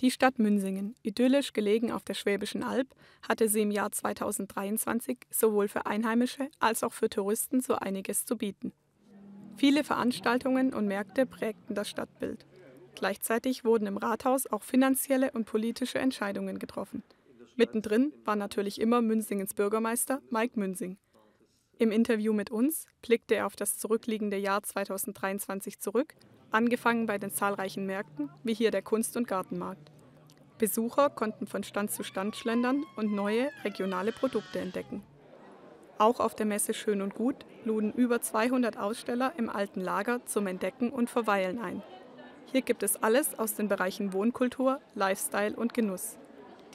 Die Stadt Münsingen, idyllisch gelegen auf der Schwäbischen Alb, hatte sie im Jahr 2023 sowohl für Einheimische als auch für Touristen so einiges zu bieten. Viele Veranstaltungen und Märkte prägten das Stadtbild. Gleichzeitig wurden im Rathaus auch finanzielle und politische Entscheidungen getroffen. Mittendrin war natürlich immer Münsingens Bürgermeister Mike Münsing. Im Interview mit uns blickte er auf das zurückliegende Jahr 2023 zurück angefangen bei den zahlreichen Märkten, wie hier der Kunst- und Gartenmarkt. Besucher konnten von Stand zu Stand schlendern und neue regionale Produkte entdecken. Auch auf der Messe Schön und Gut luden über 200 Aussteller im alten Lager zum Entdecken und Verweilen ein. Hier gibt es alles aus den Bereichen Wohnkultur, Lifestyle und Genuss.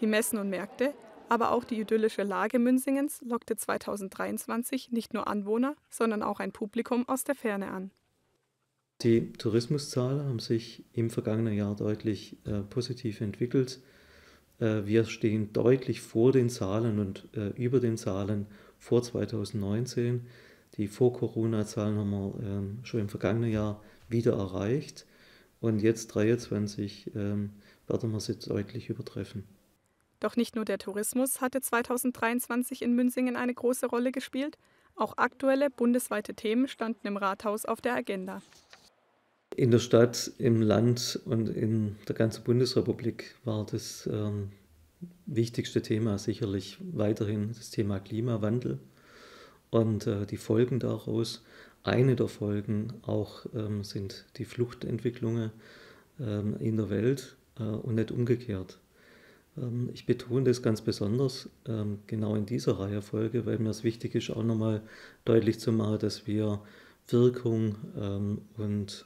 Die Messen und Märkte, aber auch die idyllische Lage Münsingens lockte 2023 nicht nur Anwohner, sondern auch ein Publikum aus der Ferne an. Die Tourismuszahlen haben sich im vergangenen Jahr deutlich äh, positiv entwickelt. Äh, wir stehen deutlich vor den Zahlen und äh, über den Zahlen vor 2019. Die Vor-Corona-Zahlen haben wir ähm, schon im vergangenen Jahr wieder erreicht. Und jetzt 2023 ähm, werden wir sie deutlich übertreffen. Doch nicht nur der Tourismus hatte 2023 in Münsingen eine große Rolle gespielt, auch aktuelle bundesweite Themen standen im Rathaus auf der Agenda. In der Stadt, im Land und in der ganzen Bundesrepublik war das ähm, wichtigste Thema sicherlich weiterhin das Thema Klimawandel und äh, die Folgen daraus. Eine der Folgen auch ähm, sind die Fluchtentwicklungen ähm, in der Welt äh, und nicht umgekehrt. Ähm, ich betone das ganz besonders ähm, genau in dieser Reihenfolge, weil mir es wichtig ist, auch nochmal deutlich zu machen, dass wir Wirkung ähm, und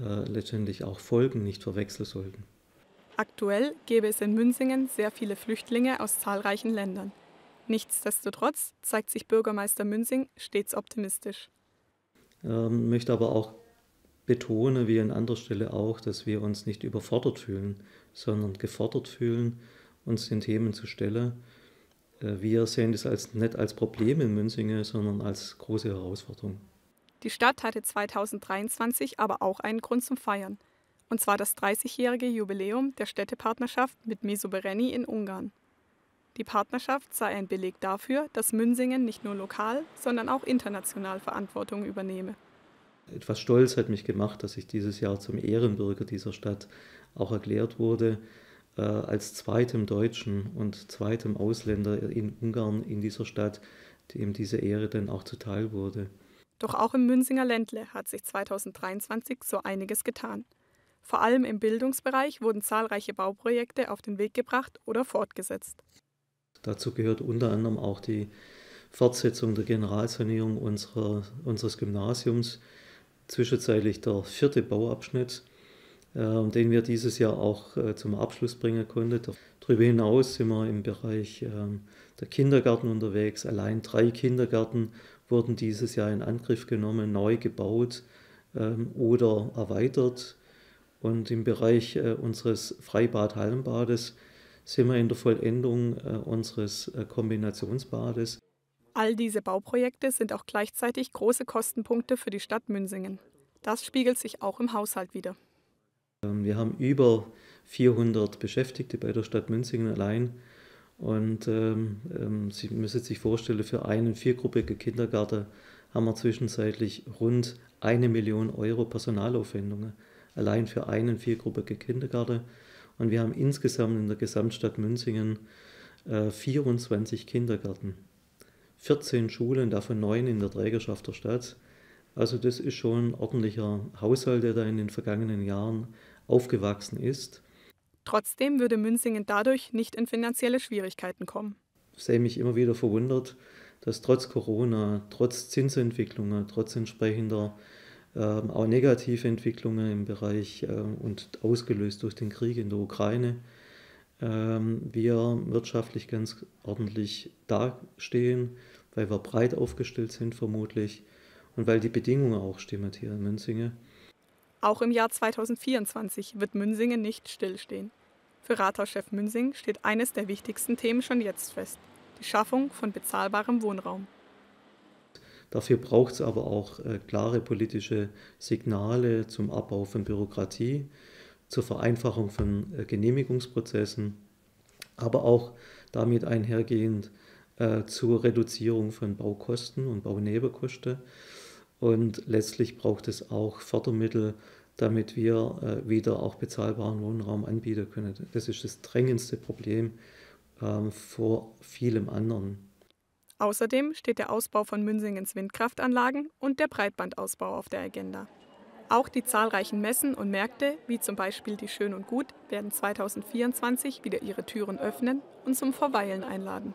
äh, letztendlich auch Folgen nicht verwechseln sollten. Aktuell gäbe es in Münsingen sehr viele Flüchtlinge aus zahlreichen Ländern. Nichtsdestotrotz zeigt sich Bürgermeister Münsing stets optimistisch. Ähm, möchte aber auch betonen, wie an anderer Stelle auch, dass wir uns nicht überfordert fühlen, sondern gefordert fühlen, uns den Themen zu stellen. Äh, wir sehen das als, nicht als Problem in Münsingen, sondern als große Herausforderung. Die Stadt hatte 2023 aber auch einen Grund zum Feiern, und zwar das 30-jährige Jubiläum der Städtepartnerschaft mit Mesobereni in Ungarn. Die Partnerschaft sei ein Beleg dafür, dass Münsingen nicht nur lokal, sondern auch international Verantwortung übernehme. Etwas stolz hat mich gemacht, dass ich dieses Jahr zum Ehrenbürger dieser Stadt auch erklärt wurde, äh, als zweitem Deutschen und zweitem Ausländer in Ungarn in dieser Stadt, dem diese Ehre dann auch zuteil wurde. Doch auch im Münzinger Ländle hat sich 2023 so einiges getan. Vor allem im Bildungsbereich wurden zahlreiche Bauprojekte auf den Weg gebracht oder fortgesetzt. Dazu gehört unter anderem auch die Fortsetzung der Generalsanierung unserer, unseres Gymnasiums, zwischenzeitlich der vierte Bauabschnitt, äh, den wir dieses Jahr auch äh, zum Abschluss bringen konnten. Darüber hinaus sind wir im Bereich äh, der Kindergarten unterwegs. Allein drei Kindergärten wurden dieses Jahr in Angriff genommen, neu gebaut ähm, oder erweitert. Und im Bereich äh, unseres Freibad-Hallenbades sind wir in der Vollendung äh, unseres äh, Kombinationsbades. All diese Bauprojekte sind auch gleichzeitig große Kostenpunkte für die Stadt Münsingen. Das spiegelt sich auch im Haushalt wider. Ähm, wir haben über 400 Beschäftigte bei der Stadt Münsingen allein und ähm, ähm, Sie müssen sich vorstellen, für einen viergruppigen Kindergarten haben wir zwischenzeitlich rund eine Million Euro Personalaufwendungen. Allein für einen viergruppigen Kindergarten. Und wir haben insgesamt in der Gesamtstadt Münzingen äh, 24 Kindergärten, 14 Schulen, davon neun in der Trägerschaft der Stadt. Also das ist schon ein ordentlicher Haushalt, der da in den vergangenen Jahren aufgewachsen ist. Trotzdem würde Münsingen dadurch nicht in finanzielle Schwierigkeiten kommen. Ich sehe mich immer wieder verwundert, dass trotz Corona, trotz Zinsentwicklungen, trotz entsprechender äh, auch negative Entwicklungen im Bereich äh, und ausgelöst durch den Krieg in der Ukraine, äh, wir wirtschaftlich ganz ordentlich dastehen, weil wir breit aufgestellt sind vermutlich und weil die Bedingungen auch stimmen hier in Münsingen. Auch im Jahr 2024 wird Münsingen nicht stillstehen. Für Rathauschef Münsing steht eines der wichtigsten Themen schon jetzt fest: die Schaffung von bezahlbarem Wohnraum. Dafür braucht es aber auch äh, klare politische Signale zum Abbau von Bürokratie. zur Vereinfachung von äh, Genehmigungsprozessen, aber auch damit einhergehend äh, zur Reduzierung von Baukosten und Baunebenkosten. Und letztlich braucht es auch Fördermittel, damit wir äh, wieder auch bezahlbaren Wohnraum anbieten können. Das ist das drängendste Problem äh, vor vielem anderen. Außerdem steht der Ausbau von Münsingens Windkraftanlagen und der Breitbandausbau auf der Agenda. Auch die zahlreichen Messen und Märkte, wie zum Beispiel die Schön und Gut, werden 2024 wieder ihre Türen öffnen und zum Verweilen einladen.